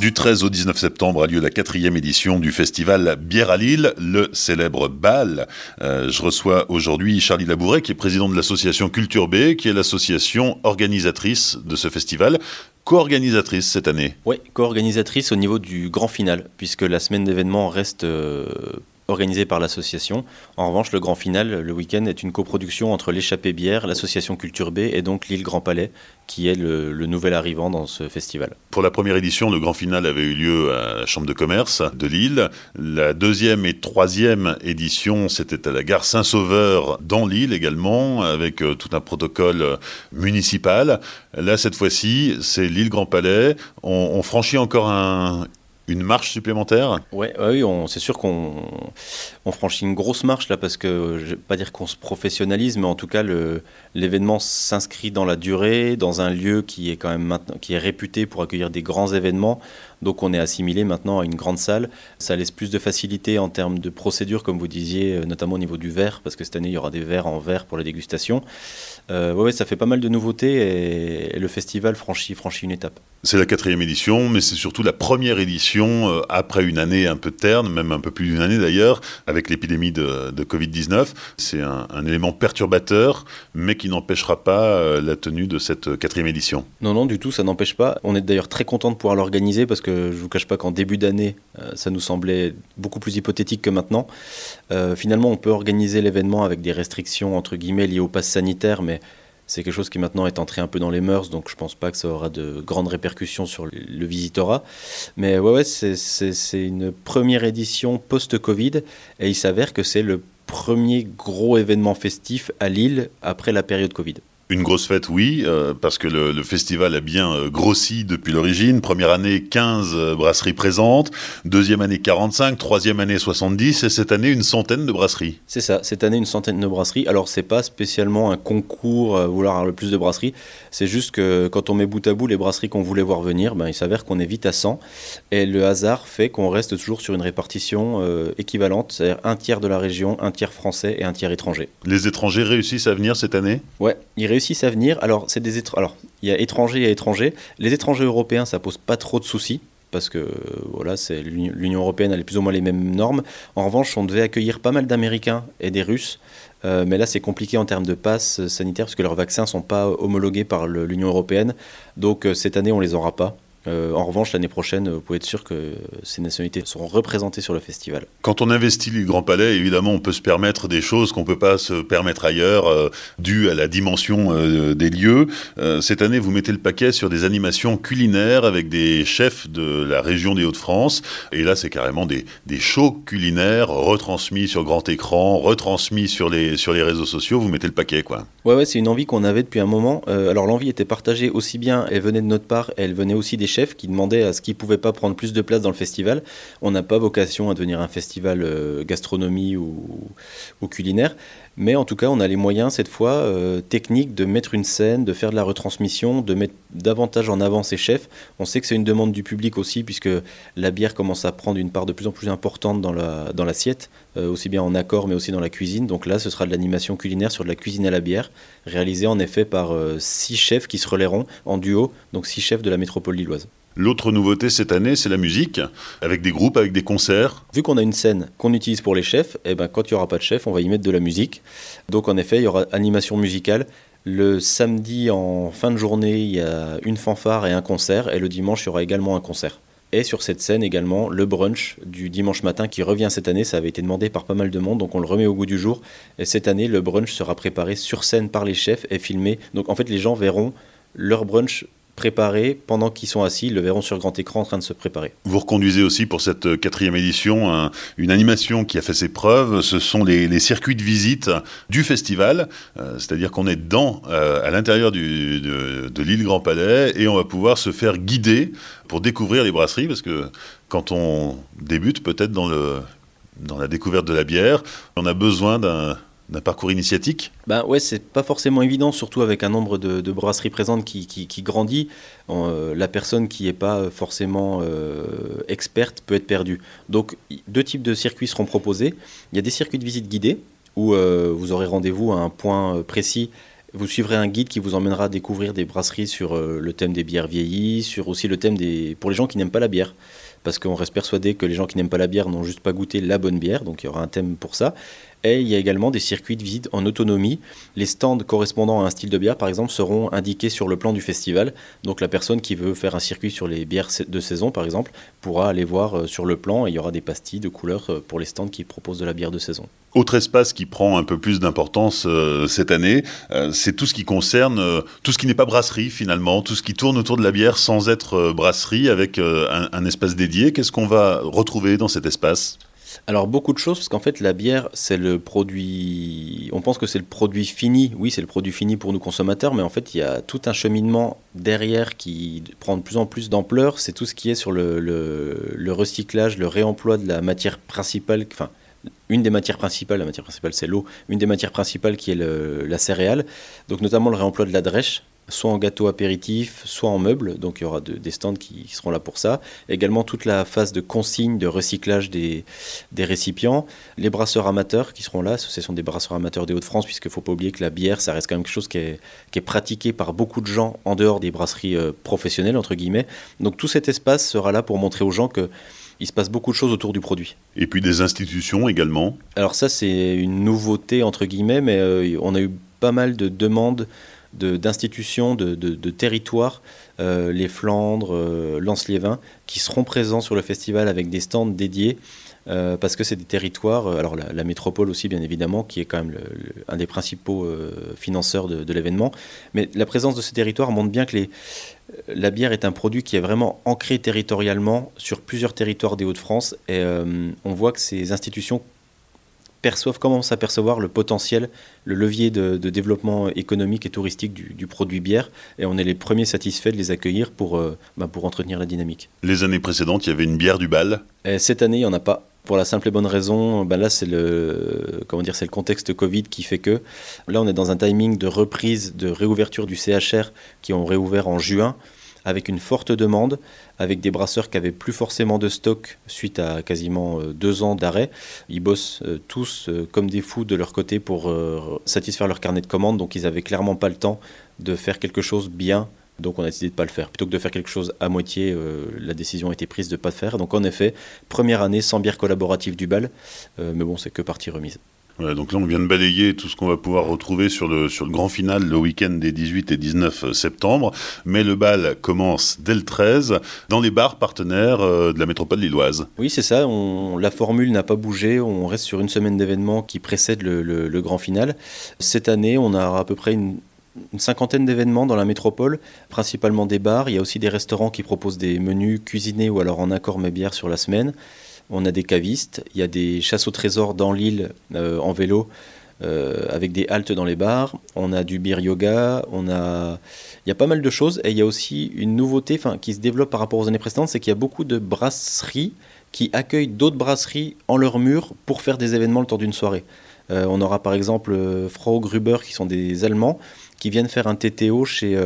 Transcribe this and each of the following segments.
Du 13 au 19 septembre a lieu la quatrième édition du festival Bière à Lille, le célèbre bal. Euh, je reçois aujourd'hui Charlie Labouret, qui est président de l'association Culture B, qui est l'association organisatrice de ce festival co-organisatrice cette année. Oui, co-organisatrice au niveau du grand final, puisque la semaine d'événements reste euh, organisée par l'association. En revanche, le grand final, le week-end, est une coproduction entre l'échappée bière, l'association Culture B et donc l'île Grand Palais, qui est le, nouvel arrivant dans ce festival. Pour la première édition, le grand final avait eu lieu à la Chambre de commerce de Lille. La deuxième et troisième édition, c'était à la gare Saint-Sauveur dans Lille également, avec euh, tout un protocole euh, municipal. Là, cette fois-ci, c'est l'île Grand Palais. on franchit encore un, une marche supplémentaire? Ouais, Oui, c'est sûr qu'on on franchit une grosse marche là parce que je ne vais pas dire qu'on se professionnalise, mais en tout cas l'événement s'inscrit dans la durée, dans un lieu qui est quand même maintenant, qui est réputé pour accueillir des grands événements. Donc on est assimilé maintenant à une grande salle. Ça laisse plus de facilité en termes de procédure, comme vous disiez, euh, notamment au niveau du verre, parce que cette année il y aura des verres en verre pour la dégustation. Euh, ouais, ça fait pas mal de nouveautés et, le festival franchit, franchit une étape. C'est la quatrième édition, mais c'est surtout la première édition euh, après une année un peu terne, même un peu plus d'une année d'ailleurs, avec l'épidémie de, Covid-19. C'est un, élément perturbateur, mais qui n'empêchera pas euh, la tenue de cette quatrième édition. Non, non, du tout, ça n'empêche pas. On est d'ailleurs très content de pouvoir l'organiser parce que je ne vous cache pas qu'en début d'année, ça nous semblait beaucoup plus hypothétique que maintenant. finalement, on peut organiser l'événement avec des restrictions entre guillemets liées au pass sanitaire, mais c'est quelque chose qui maintenant est entré un peu dans les mœurs, donc je pense pas que ça aura de grandes répercussions sur le visitorat. Mais ouais, ouais c'est une première édition post-Covid, et il s'avère que c'est le premier gros événement festif à Lille après la période Covid. Une grosse fête, oui, euh, parce que le, festival a bien euh, grossi depuis l'origine. Première année, 15 euh, brasseries présentes. Deuxième année, 45. Troisième année, 70. Et cette année, une centaine de brasseries. C'est ça, cette année, une centaine de brasseries. Alors, c'est pas spécialement un concours vouloir avoir le plus de brasseries. C'est juste que quand on met bout à bout les brasseries qu'on voulait voir venir, ben, il s'avère qu'on est vite à 100. Et le hasard fait qu'on reste toujours sur une répartition équivalente, c'est-à-dire un tiers de la région, un tiers français et un tiers étranger. Les étrangers réussissent à venir cette année? Ouais, ils réussissent à venir. Alors, c'est des alors il y a étrangers et étrangers. Les étrangers européens, ça pose pas trop de soucis parce que voilà, c'est l'Union européenne a plus ou moins les mêmes normes. En revanche, on devait accueillir pas mal d'Américains et des Russes, euh, mais là c'est compliqué en termes de passe sanitaire parce que leurs vaccins sont pas homologués par l'Union européenne. Donc euh, cette année, on les aura pas. Euh, en revanche, l'année prochaine, vous pouvez être sûr que ces nationalités seront représentées sur le festival. Quand on investit le Grand Palais, évidemment, on peut se permettre des choses qu'on ne peut pas se permettre ailleurs, euh, dues à la dimension euh, des lieux. cette année, vous mettez le paquet sur des animations culinaires avec des chefs de la région des Hauts-de-France. Et là, c'est carrément des, des shows culinaires retransmis sur grand écran, retransmis sur les, sur les réseaux sociaux. Vous mettez le paquet, quoi. Ouais, ouais, c'est une envie qu'on avait depuis un moment. alors, l'envie était partagée aussi bien, elle venait de notre part, elle venait aussi des chefs qui demandait à ce qu'ils ne pouvaient pas prendre plus de place dans le festival. On n'a pas vocation à devenir un festival euh, gastronomie ou, culinaire, mais en tout cas, on a les moyens cette fois euh, techniques de mettre une scène, de faire de la retransmission, de mettre davantage en avant ces chefs. On sait que c'est une demande du public aussi, puisque la bière commence à prendre une part de plus en plus importante dans l'assiette, la, dans aussi bien en accord mais aussi dans la cuisine. Donc là, ce sera de l'animation culinaire sur de la cuisine à la bière, réalisée en effet par six chefs qui se relayeront en duo, donc six chefs de la métropole lilloise. L'autre nouveauté cette année, c'est la musique, avec des groupes, avec des concerts. Vu qu'on a une scène qu'on utilise pour les chefs, et eh ben, quand il n'y aura pas de chef, on va y mettre de la musique. Donc en effet, il y aura animation musicale. Le samedi en fin de journée, il y a une fanfare et un concert, et le dimanche, il y aura également un concert. Et sur cette scène également, le brunch du dimanche matin qui revient cette année, ça avait été demandé par pas mal de monde, donc on le remet au goût du jour. Et cette année, le brunch sera préparé sur scène par les chefs et filmé. Donc en fait, les gens verront leur brunch préparés pendant qu'ils sont assis, ils le verront sur grand écran en train de se préparer. Vous reconduisez aussi pour cette euh, quatrième édition une animation qui a fait ses preuves, ce sont les, circuits de visite du festival, euh, c'est-à-dire qu'on est dedans, euh, à l'intérieur de, de l'île Grand Palais, et on va pouvoir se faire guider pour découvrir les brasseries, parce que quand on débute peut-être dans, dans la découverte de la bière, on a besoin d'un d'un parcours initiatique Ben ouais, c'est pas forcément évident, surtout avec un nombre de, brasseries présentes qui, qui, grandit. Euh, la personne qui n'est pas forcément euh, experte peut être perdue. Donc, deux types de circuits seront proposés. Il y a des circuits de visite guidés où euh, vous aurez rendez-vous à un point précis Vous suivrez un guide qui vous emmènera à découvrir des brasseries sur le thème des bières vieillies, sur aussi le thème des pour les gens qui n'aiment pas la bière parce qu'on reste persuadé que les gens qui n'aiment pas la bière n'ont juste pas goûté la bonne bière, donc il y aura un thème pour ça. Et il y a également des circuits de visite en autonomie. Les stands correspondant à un style de bière, par exemple, seront indiqués sur le plan du festival. Donc la personne qui veut faire un circuit sur les bières de saison, par exemple, pourra aller voir euh, sur le plan il y aura des pastilles de couleurs euh, pour les stands qui proposent de la bière de saison. Autre espace qui prend un peu plus d'importance euh, cette année, c'est tout ce qui concerne tout ce qui n'est pas brasserie finalement, tout ce qui tourne autour de la bière sans être brasserie avec un espace dédié. Qu'est-ce qu'on va retrouver dans cet espace? Alors beaucoup de choses, parce qu'en fait la bière, c'est le produit, on pense que c'est le produit fini, oui c'est le produit fini pour nous consommateurs, mais en fait il y a tout un cheminement derrière qui prend de plus en plus d'ampleur, c'est tout ce qui est sur le, recyclage, le réemploi de la matière principale, enfin une des matières principales, la matière principale c'est l'eau, une des matières principales qui est la céréale, donc notamment le réemploi de la drèche, soit en gâteau apéritif, soit en meubles. Donc il y aura des stands qui seront là pour ça. Également toute la phase de consigne, de recyclage des, des récipients. Les brasseurs amateurs qui seront là. Ce sont des brasseurs amateurs des Hauts-de-France, puisqu'il ne faut pas oublier que la bière, ça reste quand même quelque chose qui est, qui est pratiqué par beaucoup de gens en dehors des brasseries euh, professionnelles, entre guillemets. Donc tout cet espace sera là pour montrer aux gens que il se passe beaucoup de choses autour du produit. Et puis des institutions également Alors ça, c'est une nouveauté, entre guillemets, mais euh, on a eu pas mal de demandes d'institutions, de, territoires, euh, les Flandres, euh, qui seront présents sur le festival avec des stands dédiés. Euh, parce que c'est des territoires, alors la, métropole aussi bien évidemment, qui est quand même un des principaux financeurs de, l'événement, mais la présence de ces territoires montre bien que la bière est un produit qui est vraiment ancré territorialement sur plusieurs territoires des Hauts-de-France, et on voit que ces institutions perçoivent, commencent à percevoir le potentiel, le levier de, développement économique et touristique du, produit bière. Et on est les premiers satisfaits de les accueillir pour, euh, bah, pour entretenir la dynamique. Les années précédentes, il y avait une bière du bal Cette année, il n'y en a pas. Pour la simple et bonne raison, bah là c'est le comment dire c'est le contexte Covid qui fait que là on est dans un timing de reprise, de réouverture du CHR qui ont réouvert en juin avec une forte demande, avec des brasseurs qui avaient plus forcément de stock suite à quasiment euh, deux ans d'arrêt. Ils bossent euh, tous euh, comme des fous de leur côté pour satisfaire leur carnet de commandes, donc ils n'avaient clairement pas le temps de faire quelque chose bien donc on a décidé de ne pas le faire. Plutôt que de faire quelque chose à moitié, la décision a été prise de ne pas le faire. Donc en effet, première année sans bière collaborative du bal, mais bon, c'est que partie remise donc là, on vient de balayer tout ce qu'on va pouvoir retrouver sur le, sur le grand final le week-end des 18 et 19 septembre. Mais le bal commence dès le 13 dans les bars partenaires euh, de la métropole lilloise. Oui, c'est ça. La formule n'a pas bougé. On reste sur une semaine d'événements qui précède le, le, grand final. Cette année, on a à peu près une, une cinquantaine d'événements dans la métropole, principalement des bars. Il y a aussi des restaurants qui proposent des menus cuisinés ou alors en accord mais bière sur la semaine on a des cavistes, il y a des chasses au trésor dans l'île euh, en vélo euh, avec des haltes dans les bars, on a du beer yoga, on a il y a pas mal de choses et il y a aussi une nouveauté qui se développe par rapport aux années précédentes, c'est qu'il y a beaucoup de brasseries qui accueillent d'autres brasseries en leur mur pour faire des événements le temps d'une soirée. Euh, on aura par exemple Frau Gruber qui sont des Allemands qui viennent faire un TTO chez,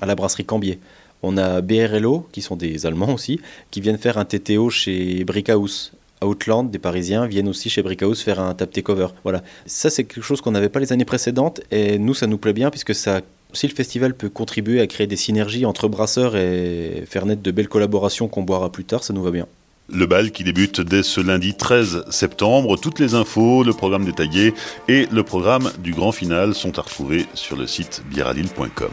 à la brasserie Cambier. On a BRLO, qui sont des Allemands aussi, qui viennent faire un TTO chez Brickhouse. Outland, des Parisiens, viennent aussi chez Brickhouse faire un tap cover. Voilà. Ça, c'est quelque chose qu'on n'avait pas les années précédentes, et nous, ça nous plaît bien, puisque ça si le festival peut contribuer à créer des synergies entre brasseurs et faire naître de belles collaborations qu'on boira plus tard, ça nous va bien. Le bal qui débute dès ce lundi 13 septembre. Toutes les infos, le programme détaillé et le programme du grand final sont à retrouver sur le site bieralil.com.